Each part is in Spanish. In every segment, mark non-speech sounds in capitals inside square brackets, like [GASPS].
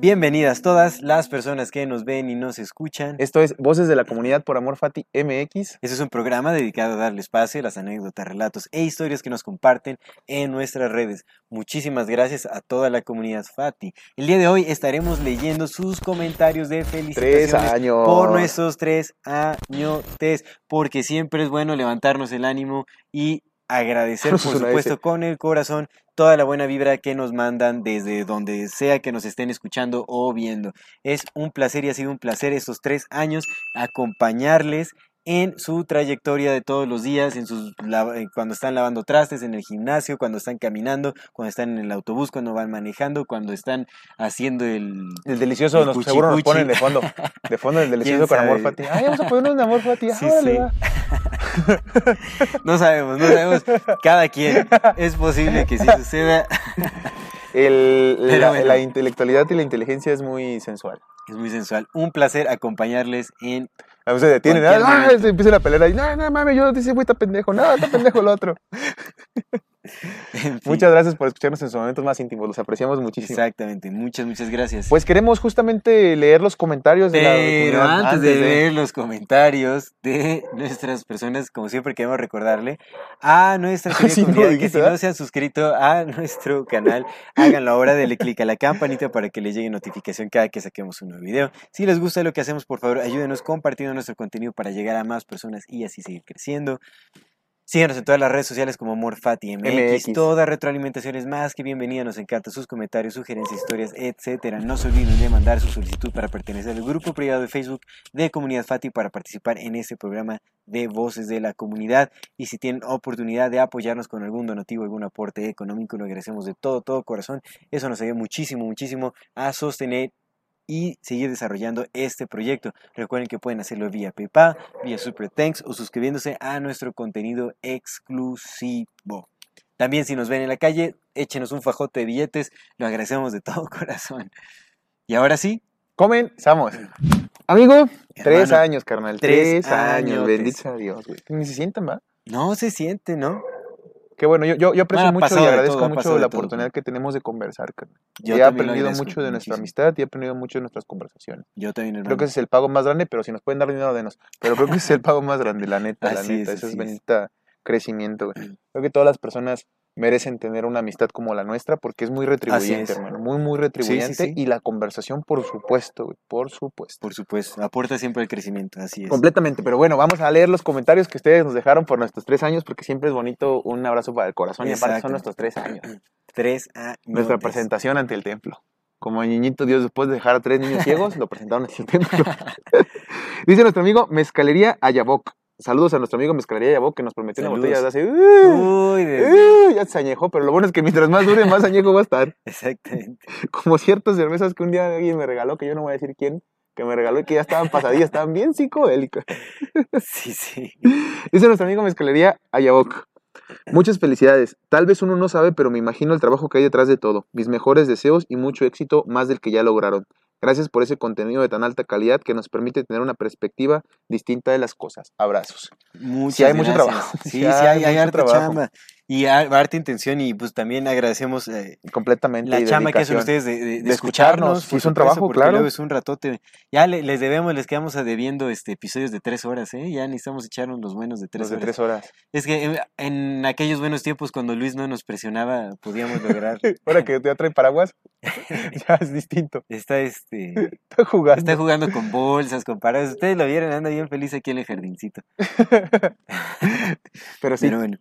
Bienvenidas todas las personas que nos ven y nos escuchan. Esto es Voces de la Comunidad por Amor Fati MX. Este es un programa dedicado a darle espacio a las anécdotas, relatos e historias que nos comparten en nuestras redes. Muchísimas gracias a toda la comunidad Fati. El día de hoy estaremos leyendo sus comentarios de felicitaciones Tres años. por nuestros tres años, porque siempre es bueno levantarnos el ánimo y agradecer, por supuesto, con el corazón toda la buena vibra que nos mandan desde donde sea que nos estén escuchando o viendo. Es un placer y ha sido un placer estos tres años acompañarles en su trayectoria de todos los días, en sus eh, cuando están lavando trastes, en el gimnasio, cuando están caminando, cuando están en el autobús, cuando van manejando, cuando están haciendo el... El delicioso, El nos, cuchi seguro nos ponen de fondo. [LAUGHS] De fondo el delicioso ¿Quién con Amor? Fati. Ay, vamos a ponernos de Amor Fati. [LAUGHS] Sí, órale, sí. va. [LAUGHS] No sabemos, no sabemos. Cada quien. Es posible que sí suceda. El- Pero la, bueno. la intelectualidad y la inteligencia es muy sensual. Es muy sensual. Un placer acompañarles en A veces se detienen. Ah, se empieza la pelea. Y, no, no mames, yo dice, güey, está pendejo. No, está pendejo el otro. [LAUGHS] [LAUGHS] en fin. Muchas gracias por escucharnos en sus momentos más íntimos. Los apreciamos muchísimo. Exactamente, muchas, muchas gracias. Pues queremos justamente leer los comentarios de la Pero comunidad antes de ver los comentarios de nuestras personas, como siempre queremos recordarle a nuestra [LAUGHS] Sí, no, comunidad que dijiste, si no se han suscrito a nuestro canal, háganlo ahora, denle clic a la campanita para que les llegue notificación cada que saquemos un nuevo video. Si les gusta lo que hacemos, por favor, ayúdenos compartiendo nuestro contenido para llegar a más personas y así seguir creciendo. Síganos en todas las redes sociales como MorFati MX. MX. Toda retroalimentación es más que bienvenida. Nos encantan sus comentarios, sugerencias, historias, etcétera. No se olviden de mandar su solicitud para pertenecer al grupo privado de Facebook de Comunidad Fati para participar en este programa de Voces de la Comunidad. Y si tienen oportunidad de apoyarnos con algún donativo, algún aporte económico, lo agradecemos de todo, todo corazón. Eso nos ayuda muchísimo, muchísimo a sostener y seguir desarrollando este proyecto. Recuerden que pueden hacerlo vía PayPal, vía Super Thanks o suscribiéndose a nuestro contenido exclusivo. También si nos ven en la calle, échenos un fajote de billetes, lo agradecemos de todo [LAUGHS] corazón. Y ahora sí, Comenzamos. [CLEARS THROAT] Amigo, tres Hermano, años, carnal. tres Tres, años. añotes. Bendito sea Dios, güey. Ni se sientan, ¿va? no se siente, ¿no? Qué bueno, yo, yo, yo aprecio mucho y agradezco todo, mucho la oportunidad que tenemos de conversar. Yo he aprendido mucho de nuestra muchísimo. amistad y he aprendido mucho de nuestras conversaciones. Yo también, hermano. Creo que ese es el pago más grande, pero si nos pueden dar dinero, denos. Pero creo que ese es el pago más grande, la neta, [LAUGHS] la neta. es, Eso es es. crecimiento, güey. Creo que todas las personas merecen tener una amistad como la nuestra porque es muy retribuyente, es. hermano. Muy, muy retribuyente. sí. Y la conversación, por supuesto, güey. Por supuesto. Por supuesto, aporta siempre el crecimiento, así es. Completamente, pero bueno, vamos a leer los comentarios que ustedes nos dejaron por nuestros tres años, porque siempre es bonito un abrazo para el corazón y aparte son nuestros tres años. [CLEARS THROAT] Tres años. Nuestra presentación ante el templo. Como niñito Dios, después de dejar a tres niños ciegos, lo presentaron ante el templo. [LAUGHS] [LAUGHS] Dice nuestro amigo Mezcalería Ayaboc. Saludos a nuestro amigo Mezcalería Ayaboc que nos prometió una botella de hace. ¡Uh! Uy, ¡Uh! ya se añejó, pero lo bueno es que mientras más dure, más añejo va a estar. [LAUGHS] exactamente. Como ciertas cervezas que un día alguien me regaló, que yo no voy a decir quién, que me regaló y que ya estaban pasadillas, estaban bien psicodélicas. [LAUGHS] Sí, sí. Dice nuestro amigo Mezcalería Ayaboc. Muchas felicidades. Tal vez uno no sabe, pero me imagino el trabajo que hay detrás de todo. Mis mejores deseos y mucho éxito, más del que ya lograron. Gracias por ese contenido de tan alta calidad que nos permite tener una perspectiva distinta de las cosas. Abrazos. Muchas Sí hay mucho trabajo. Sí, Sí sí, hay hay, hay mucho harta trabajo. chamba. Y harta intención y pues también agradecemos eh, Completamente. la y chamba que hacen ustedes de, de- de De escucharnos. es un trabajo, porque claro. luego es un ratote. Ya le- les debemos, les quedamos debiendo este episodios de tres horas, ¿eh? Ya necesitamos echarnos los buenos de tres Los de horas. tres horas. Es que en, en aquellos buenos tiempos cuando Luis no nos presionaba podíamos lograr. [LAUGHS] Ahora que ya trae paraguas, [LAUGHS] ya es distinto. Está este [LAUGHS] Está jugando. está jugando con bolsas, con paradas. Ustedes lo vieron, anda bien feliz aquí en el jardincito. Pero sí. Pero bueno.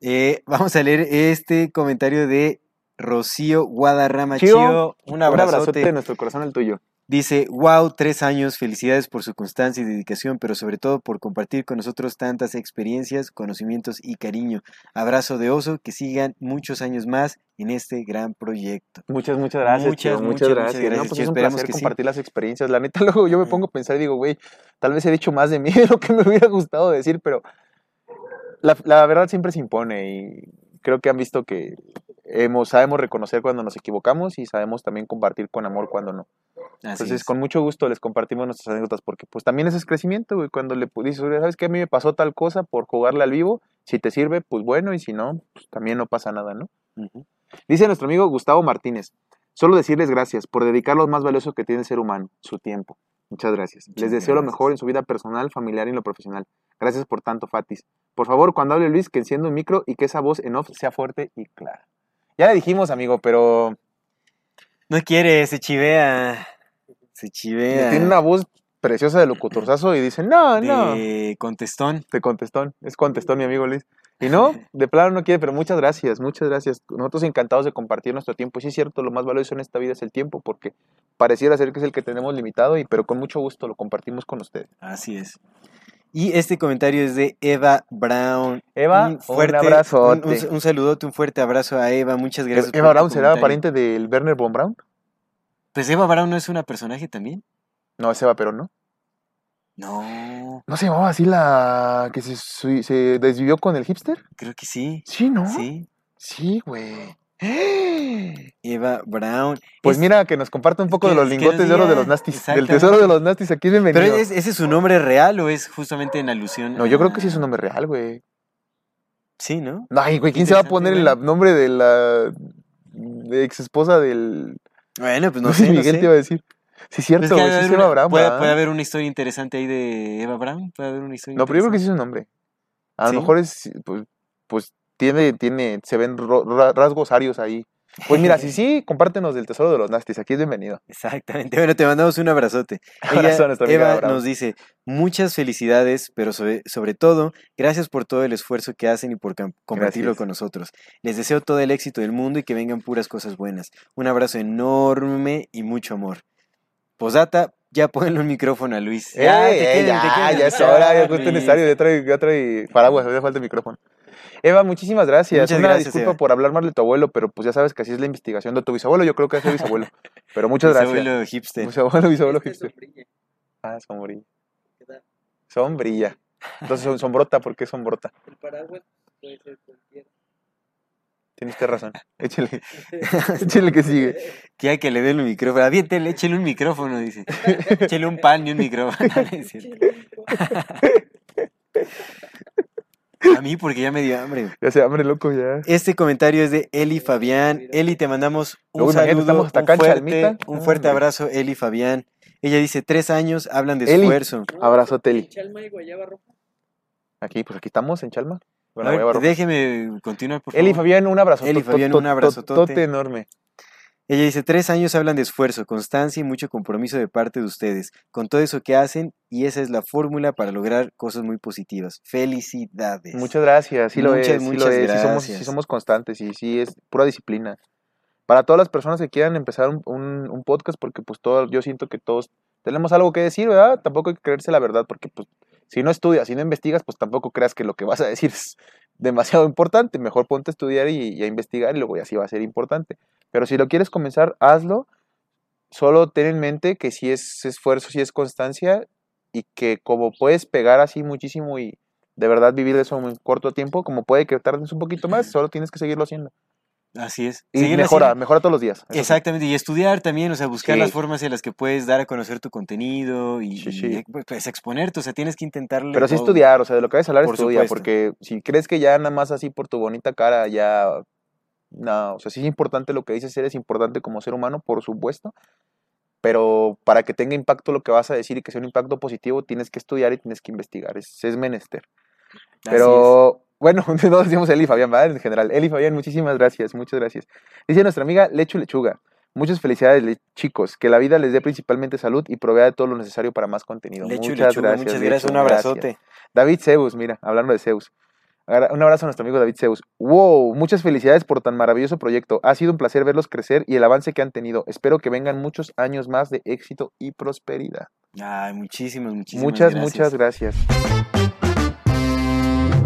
Eh, vamos a leer este comentario de Rocío Guadarrama Chío, Chío. Un un abrazote. abrazote de nuestro corazón al tuyo. Dice, wow, tres años, felicidades por su constancia y dedicación, pero sobre todo por compartir con nosotros tantas experiencias, conocimientos y cariño. Abrazo de oso, que sigan muchos años más en este gran proyecto. Muchas, muchas gracias. Muchas, muchas, muchas, muchas gracias. gracias, No, pues es un esperamos placer que sí. compartir las experiencias. La neta, [LAUGHS] luego yo me pongo a pensar y digo, güey, tal vez he dicho más de mí de lo que me hubiera gustado decir, pero la, la verdad siempre se impone y creo que han visto que hemos, sabemos reconocer cuando nos equivocamos y sabemos también compartir con amor cuando no. Así Entonces, es. con mucho gusto les compartimos nuestras anécdotas porque pues también eso es crecimiento, güey. Cuando le dices, "Oye, ¿sabes qué? A mí me pasó tal cosa por jugarle al vivo. Si te sirve, pues bueno, y si no, pues también no pasa nada, ¿no? Dice nuestro amigo Gustavo Martínez, solo decirles gracias por dedicar lo más valioso que tiene el ser humano, su tiempo. Muchas gracias. Muchas Les deseo lo mejor en su vida personal, familiar y en lo profesional. Gracias por tanto, Fatis. Por favor, cuando hable Luis, que encienda un micro y que esa voz en off sea fuerte y clara. Ya le dijimos, amigo, pero No quiere, se chivea. Se chivea. tiene una voz preciosa de locutorzazo y dice, no, no. de contestón. Te contestón, es contestón mi amigo Luis. Y no, de plano no quiere, pero muchas gracias, muchas gracias. Nosotros encantados de compartir nuestro tiempo. Y sí es cierto, lo más valioso en esta vida es el tiempo, porque pareciera ser que es el que tenemos limitado, y pero con mucho gusto lo compartimos con ustedes. Así es. Y este comentario es de Eva Brown. Eva, un un fuerte. Un, un- un saludote, un fuerte abrazo a Eva. Muchas gracias. Eva por Brown será pariente del Werner von Braun? Pues Eva Brown no es una personaje también. No, es Eva, pero no. No, ¿No se llamaba así la que se, se desvivió con el hipster? creo que sí. Sí, ¿no? Sí, Sí, güey. [GASPS] Eva Brown. Pues Es- mira, que nos comparte un poco de los lingotes de oro de los nastis. Del tesoro de los nastis, aquí bienvenido. Pero es- ese es su nombre real o es justamente en alusión. No, yo creo que sí es un nombre real, güey. Sí, ¿no? Ay, güey, ¿quién se va a poner el güey. nombre de la de ex esposa del. Bueno, pues no Luis sé. no Miguel sé. te iba a decir. Sí, Pues cierto, es que se llama una- Abraham. puede, puede haber una historia interesante ahí de Eva Brown. Puede haber una historia No, pero yo creo que sí es un nombre. A lo mejor es. Pues, pues tiene, tiene. Se ven rasgos arios ahí. Pues mira, si [LAUGHS] sí, compártenos del tesoro de los nastis. Aquí es bienvenido. Exactamente. Bueno, te mandamos un abrazote. [LAUGHS] Abrazo Ella- Eva nos dice, muchas felicidades, pero sobre, sobre todo, gracias por todo el esfuerzo que hacen y por compartirlo Gracias. con nosotros. Les deseo todo el éxito del mundo y que vengan puras cosas buenas. Un abrazo enorme y mucho amor. Posdata, ya ponle un micrófono a Luis. Ya, ¡Ey, te ey, te ya, ya es hora, ya justo necesario, ya trae, ya trae paraguas, ya falta el micrófono. Eva, muchísimas gracias. Muchas Una gracias, disculpa Eva. por hablar mal de tu abuelo, pero pues ya sabes que así es la investigación de tu bisabuelo. Yo creo que es el bisabuelo. [LAUGHS] Pero muchas gracias. abuelo hipster. Bisabuelo, bisabuelo hipster. Ah, sombrilla. Sombrilla. Entonces son sombrota, ¿por qué sombrota? El paraguas puede ser cualquier. Tienes usted razón. [LAUGHS] Échale. [LAUGHS] Échale que sigue. Que hay que le den un micrófono. Aviéntele, échele un micrófono, dice. échele un pan y un micrófono. A mí, porque ya me dio hambre. [LAUGHS] Ya se hambre loco ya. Este comentario es de Eli Fabián. Eli, te mandamos un Uy, saludo, estamos hasta un en fuerte, un fuerte abrazo, Eli Fabián. Ella dice, tres años, hablan de Eli. esfuerzo. Abrazo, Teli. Chalma y guayaba roja. Aquí, pues aquí estamos en Chalma. Bueno, A ver, déjeme continuar, por favor. Eli Fabián, un abrazo. Eli Fabián, un abrazotote. tote enorme. Ella dice, tres años hablan de esfuerzo, constancia y mucho compromiso de parte de ustedes, con todo eso que hacen, y esa es la fórmula para lograr cosas muy positivas. Felicidades. Muchas gracias, sí lo Muchas, es, sí muchas lo es, sí somos, sí gracias. somos constantes y sí es pura disciplina. Para todas las personas que quieran empezar un, un- un podcast, porque pues todo, yo siento que todos tenemos algo que decir, ¿verdad? Tampoco hay que creerse la verdad, porque pues si no estudias, si no investigas, pues tampoco creas que lo que vas a decir [LAUGHS] es demasiado importante. Mejor ponte a estudiar y, y a investigar y luego ya sí va a ser importante. Pero si lo quieres comenzar, hazlo. Solo ten en mente que si es esfuerzo, si es constancia y que como puedes pegar así muchísimo y de verdad vivir eso en un corto tiempo, como puede que tardes un poquito más, solo tienes que seguirlo haciendo. Así es. Y Seguirlo mejora, haciendo. mejora todos los días. sí. Exactamente, y estudiar también, o sea, buscar Sí. las formas en las que puedes dar a conocer tu contenido y, Sí, y, eh, pues exponerte, o sea, tienes que intentarle Pero sí todo. estudiar, o sea, de lo que vayas a hablar, Por estudia, supuesto. porque si crees que ya nada más así por tu bonita cara, ya. No, o sea, sí es importante lo que dices, eres importante como ser humano, por supuesto. Pero para que tenga impacto lo que vas a decir y que sea un impacto positivo, tienes que estudiar y tienes que investigar. Es, es menester. Pero bueno, [LAUGHS] no decimos Eli Fabián, ¿verdad? En general. Eli Fabián, muchísimas gracias, muchas gracias. Dice nuestra amiga Lechu Lechuga. Muchas felicidades, chicos. Que la vida les dé principalmente salud y provea de todo lo necesario para más contenido. es. Lechu, muchas lechuga, gracias. muchas gracias, un gracias. abrazote. David Zeus, mira, hablando de Zeus. Un abrazo a nuestro amigo David Zeus. ¡Wow! Muchas felicidades por tan maravilloso proyecto. Ha sido un placer verlos crecer y el avance que han tenido. Espero que vengan muchos años más de éxito y prosperidad. Ay, muchísimas, muchísimas muchas, gracias. muchas gracias.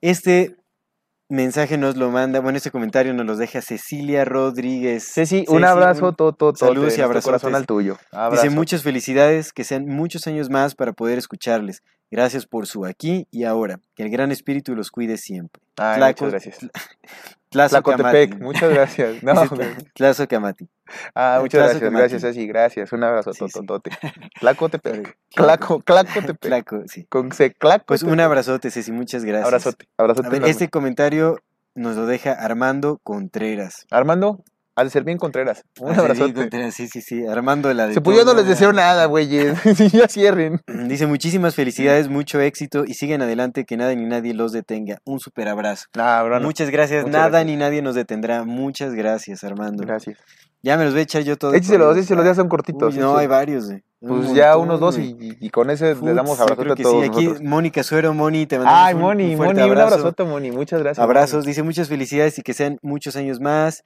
Este mensaje nos lo manda, bueno, este comentario nos lo deja Cecilia Rodríguez. Ceci, Ceci, un abrazo, todo, todo, saludos y abrazotes. corazón al tuyo. Dice Abrazo. muchas felicidades, que sean muchos años más para poder escucharles. Gracias por su aquí y ahora. Que el gran espíritu los cuide siempre. Ay, muchas gracias. Tlazocamati. Muchas gracias. [LAUGHS] No, Tlazocamati. ah, muchas gracias, gracias, Ceci, gracias. Un abrazo, tototote. Tlacotepec. Claco. Claco, Clacotepec. Claco, sí. Con C, Claco. Pues un abrazote, Ceci, muchas gracias. Abrazote, abrazote. A ver, este comentario nos lo deja Armando Contreras. Armando, al ser bien Contreras. Un Ah, sí, Sí, sí, sí. Armando la de Se yo no todo. les deseo nada, güeyes. [LAUGHS] Ya cierren. Dice muchísimas felicidades, mucho éxito y siguen adelante, que nada ni nadie los detenga. Un super abrazo. Ah, bro, no. Muchas gracias, Muchas nada gracias. ni nadie nos detendrá. Muchas gracias, Armando. Gracias. Ya me los voy a echar yo todos. Écheselos, écheselos, ya son cortitos. Uy, no, hay varios. güey. Un Pues ya montón, unos dos y, con ese Futs, le damos abrazote a todos sí. Aquí nosotros. Mónica Suero, Moni, te mandamos Ay, un, Moni, un fuerte Moni, un abrazo. abrazote, Moni. Muchas gracias. Abrazos, dice muchas felicidades y que sean muchos años más.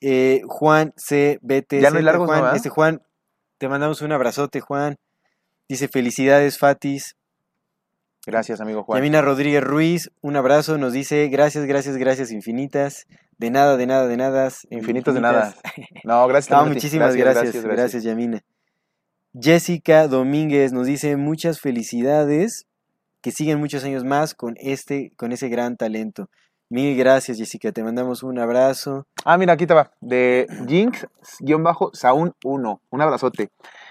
Eh, Juan CBT. Ya no hay largos, ¿no, Juan, este Juan, te mandamos un abrazote, Juan. Dice felicidades, Fatis. Gracias, amigo Juan. Yamina Rodríguez Ruiz, un abrazo, nos dice gracias, gracias, gracias infinitas. De nada, de nada, de nada. Infinitos de nada. No, gracias. No, también a ti. muchísimas gracias, gracias, Yamina. Jessica Domínguez nos dice muchas felicidades, que siguen muchos años más con este, con ese gran talento. Mil gracias, Jessica, te mandamos un abrazo. Ah, mira, aquí te va. De Jinx-Saun1. Un abrazote.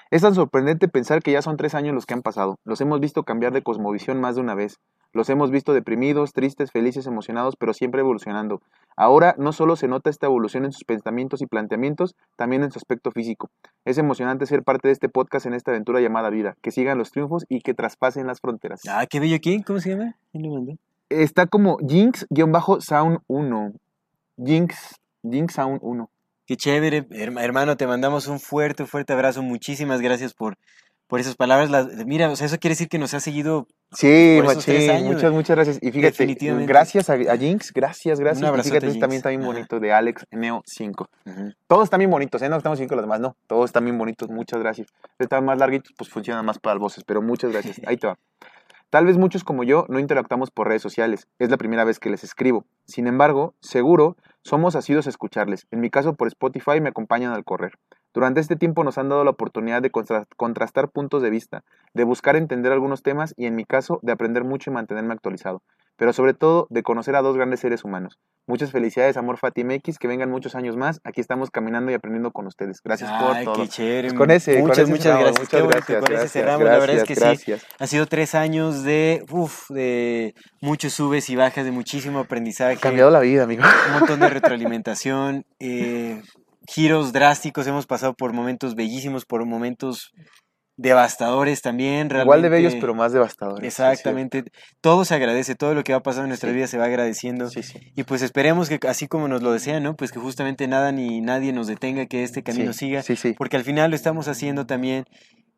Es tan sorprendente pensar que ya son tres años los que han pasado. Los hemos visto cambiar de cosmovisión más de una vez. Los hemos visto deprimidos, tristes, felices, emocionados, pero siempre evolucionando. Ahora no solo se nota esta evolución en sus pensamientos y planteamientos, también en su aspecto físico. Es emocionante ser parte de este podcast en esta aventura llamada vida. Que sigan los triunfos y que traspasen las fronteras. Ah, qué bello, ¿quién? ¿Cómo se llama? ¿Quién lo mandó? Está como Jinx-Sound1. Jinx, Jinx-Sound1. Qué chévere, herma- hermano, te mandamos un fuerte, fuerte abrazo. Muchísimas gracias por, por esas palabras. Las- mira, o sea, eso quiere decir que nos ha seguido Sí, Por esos tres machín, años, muchas, muchas gracias. Y fíjate, gracias a, a Jinx, gracias, gracias. Un Y abrazote, fíjate, Jinx. también está bien bonito, de Alex Neo 5. Todos están bien bonitos, ¿eh? No estamos que los demás no. Todos están bien bonitos, muchas gracias. Están más larguitos, pues funcionan más para las voces, pero muchas gracias. [LAUGHS] Ahí te va. Tal vez muchos como yo no interactuamos por redes sociales. Es la primera vez que les escribo. Sin embargo, seguro somos asiduos a escucharles. En mi caso, por Spotify me acompañan al correr. Durante este tiempo nos han dado la oportunidad de contra- contrastar puntos de vista, de buscar entender algunos temas y en mi caso de aprender mucho y mantenerme actualizado, pero sobre todo de conocer a dos grandes seres humanos. Muchas felicidades, Amor Fatima X, que vengan muchos años más. Aquí estamos caminando y aprendiendo con ustedes. Gracias por Ay, todo. qué chévere. Pues con ese, con muchas, ese muchas cerramos, gracias. Qué muchas bonito, gracias, con ese gracias, cerramos. la verdad es que gracias, sí. gracias. Ha sido tres años de, uf, de muchos subes y bajas, de muchísimo aprendizaje. Ha cambiado la vida, amigo. un montón de retroalimentación, eh, giros drásticos, hemos pasado por momentos bellísimos, por momentos devastadores también. Igual de bellos, realmente- pero más devastadores. Exactamente, todo se agradece, todo lo que va pasando en nuestra Sí. vida se va agradeciendo. Sí, sí. Y pues esperemos que así como nos lo desean, ¿no? Pues que justamente nada ni nadie nos detenga, que este camino siga, Sí, sí. porque al final lo estamos haciendo también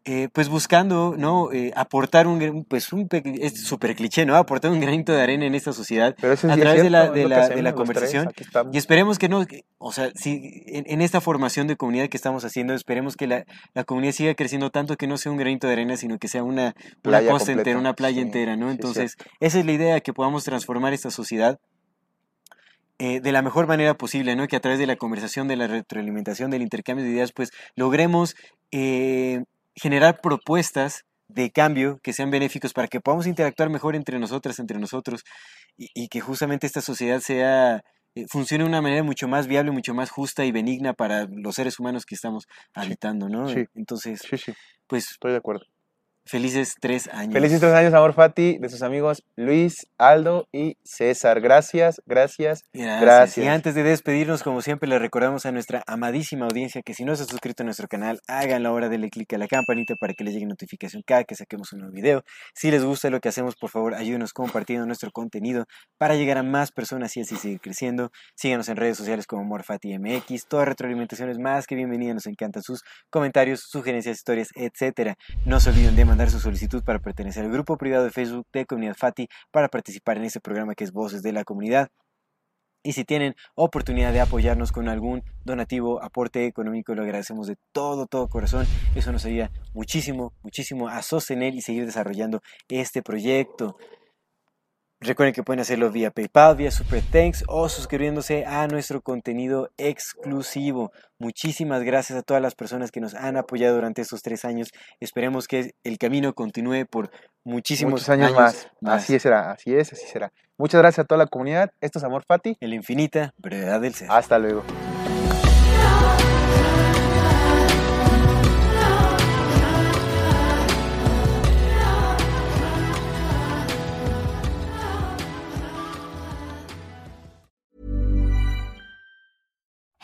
eh, pues buscando, ¿no? Eh, aportar un, gran- pues un, es súper cliché, ¿no? Aportar un granito de arena en esta sociedad Pero eso a sí es través de la, cierto, de la, de hacemos la los tres, conversación. Y esperemos que no, que- o sea, si en, en esta formación de comunidad que estamos haciendo, esperemos que la, la comunidad siga creciendo tanto que no sea un granito de arena, sino que sea una, una costa entera, completa, una playa sí, entera, ¿no? sí, Entonces, esa es la idea, que podamos transformar esta sociedad eh, de la mejor manera posible, ¿no? Que a través de la conversación, de la retroalimentación, del intercambio de ideas, pues logremos eh, generar propuestas de cambio que sean benéficos para que podamos interactuar mejor entre nosotras, entre nosotros, y, y que justamente esta sociedad sea eh, funcione de una manera mucho más viable, mucho más justa y benigna para los seres humanos que estamos habitando, ¿no? sí. Entonces, Sí, sí, pues estoy de acuerdo. Felices tres años. Felices tres años, Amor Fati, de sus amigos Luis, Aldo y César. Gracias, gracias. Gracias. Gracias. Y antes de despedirnos, como siempre, le recordamos a nuestra amadísima audiencia que si no se ha suscrito a nuestro canal, háganlo ahora, denle clic a la campanita para que les llegue notificación cada que saquemos un nuevo video. Si les gusta lo que hacemos, por favor, ayúdenos compartiendo nuestro contenido para llegar a más personas y así seguir creciendo. Síganos en redes sociales como MorfatiMX. Toda retroalimentación es más que bienvenida. Nos encantan sus comentarios, sugerencias, historias, etcétera. No se olviden de mandar su solicitud para pertenecer al grupo privado de Facebook de Comunidad Fati para participar en este programa que es Voces de la Comunidad. Y si tienen oportunidad de apoyarnos con algún donativo, aporte económico, lo agradecemos de todo, todo corazón. Eso nos ayuda muchísimo, muchísimo a sostener y seguir desarrollando este proyecto. Recuerden que pueden hacerlo vía PayPal, vía Super Thanks o suscribiéndose a nuestro contenido exclusivo. Muchísimas gracias a todas las personas que nos han apoyado durante estos tres años. Esperemos que el camino continúe por muchísimos Muchos años, más. Así será, así es, así será. Muchas gracias a toda la comunidad. Esto es Amor Fati. En la infinita brevedad del ser. Hasta luego.